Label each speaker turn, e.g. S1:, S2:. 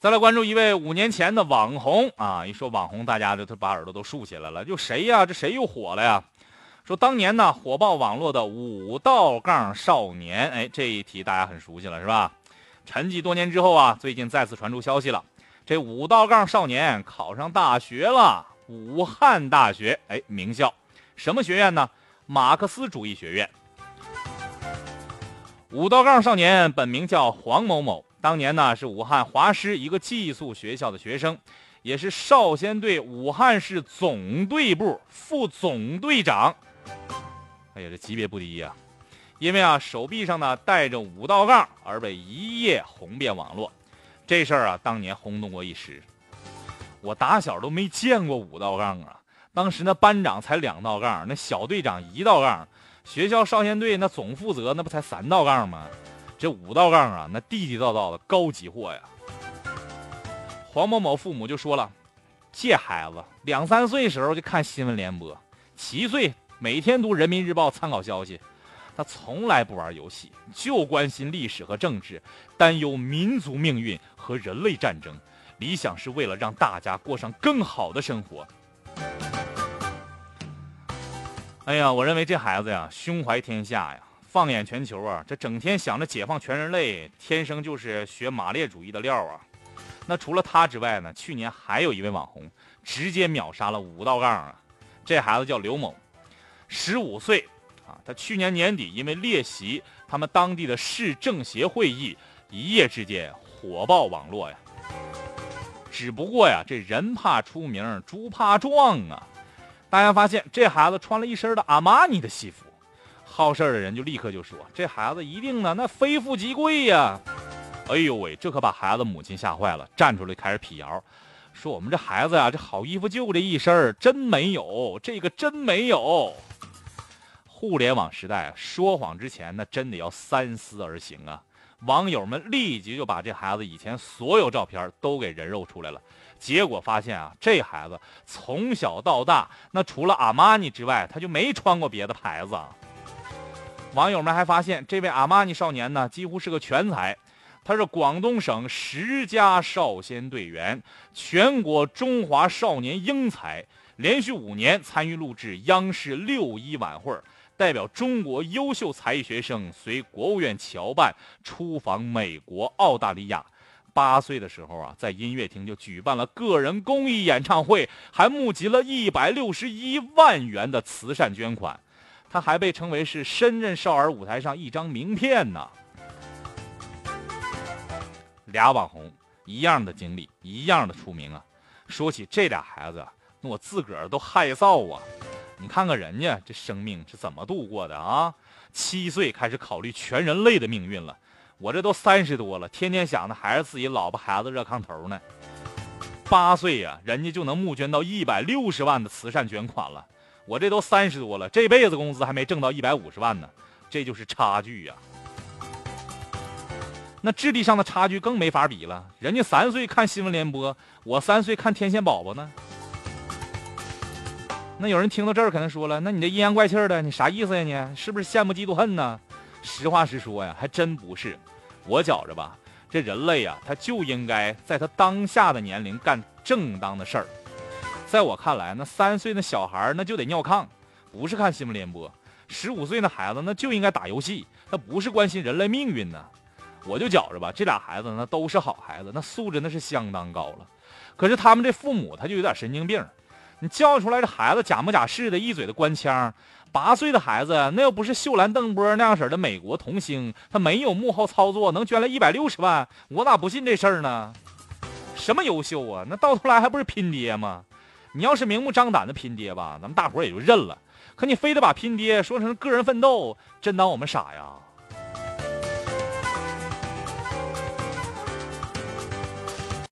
S1: 再来关注一位五年前的网红啊！一说网红，大家就都把耳朵都竖起来了。就谁呀？这谁又火了呀？说当年呢，火爆网络的五道杠少年，哎，这一题大家很熟悉了，是吧？沉寂多年之后啊，最近再次传出消息了，这五道杠少年考上大学了，武汉大学，哎，名校，什么学院呢？马克思主义学院。五道杠少年本名叫黄某某，当年呢是武汉华师一个寄宿学校的学生，也是少先队武汉市总队部副总队长。哎呀，这级别不低呀！因为啊手臂上呢带着五道杠而被一夜红遍网络，这事儿啊当年轰动过一时。我打小都没见过五道杠啊，当时那班长才两道杠，那小队长一道杠。学校少先队那总负责那不才三道杠吗？这五道杠啊，那地地道道的高级货呀。黄某某父母就说了，这孩子两三岁时候就看新闻联播，七岁每天读人民日报参考消息，他从来不玩游戏，就关心历史和政治，担忧民族命运和人类战争，理想是为了让大家过上更好的生活。哎呀，我认为这孩子呀，胸怀天下呀，放眼全球啊，这整天想着解放全人类，天生就是学马列主义的料啊。那除了他之外呢，去年还有一位网红直接秒杀了五道杠啊。这孩子叫刘某，十五岁啊。他去年年底因为列席他们当地的市政协会议，一夜之间火爆网络呀。只不过呀，这人怕出名，猪怕壮啊。大家发现这孩子穿了一身的阿玛尼的西服，好事的人就立刻就说：“这孩子一定呢，那非富即贵呀！”哎呦喂，这可把孩子母亲吓坏了，站出来开始辟谣，说：“我们这孩子呀，这好衣服就这一身，真没有，这个真没有。”互联网时代说谎之前那真的要三思而行啊！网友们立即就把这孩子以前所有照片都给人肉出来了。结果发现啊，这孩子从小到大，那除了阿玛尼之外，他就没穿过别的牌子。网友们还发现，这位阿玛尼少年呢，几乎是个全才，他是广东省十佳少先队员，全国中华少年英才，连续五年参与录制央视六一晚会，代表中国优秀才艺学生随国务院侨办出访美国、澳大利亚。八岁的时候啊，在音乐厅就举办了个人公益演唱会，还募集了一百六十一万元的慈善捐款。他还被称为是深圳少儿舞台上一张名片呢。俩网红一样的经历，一样的出名啊。说起这俩孩子，那我自个儿都害臊啊。你看看人家这生命是怎么度过的啊？七岁开始考虑全人类的命运了。我这都三十多了，天天想的还是自己老婆孩子热炕头呢。八岁呀，人家就能募捐到一百六十万的慈善捐款了。我这都三十多了，这辈子工资还没挣到一百五十万呢，这就是差距呀。那智力上的差距更没法比了。人家三岁看新闻联播，我三岁看天线宝宝呢。那有人听到这儿可能说了，那你这阴阳怪气的，你啥意思呀？你是不是羡慕嫉妒恨呢？实话实说呀，还真不是。我觉着吧，这人类呀，他就应该在他当下的年龄干正当的事儿。在我看来，那三岁那小孩那就得尿炕，不是看新闻联播；十五岁那孩子那就应该打游戏，那不是关心人类命运呢。我就觉着吧，这俩孩子那都是好孩子，那素质那是相当高了。可是他们这父母他就有点神经病，你教育出来的孩子假模假式的，一嘴的官腔。八岁的孩子，那要不是秀兰邓波那样式的美国童星，他没有幕后操作，能捐来一百六十万，我咋不信这事儿呢？什么优秀啊？那到头来还不是拼爹吗？你要是明目张胆的拼爹吧，咱们大伙儿也就认了。可你非得把拼爹说成个人奋斗，真当我们傻呀？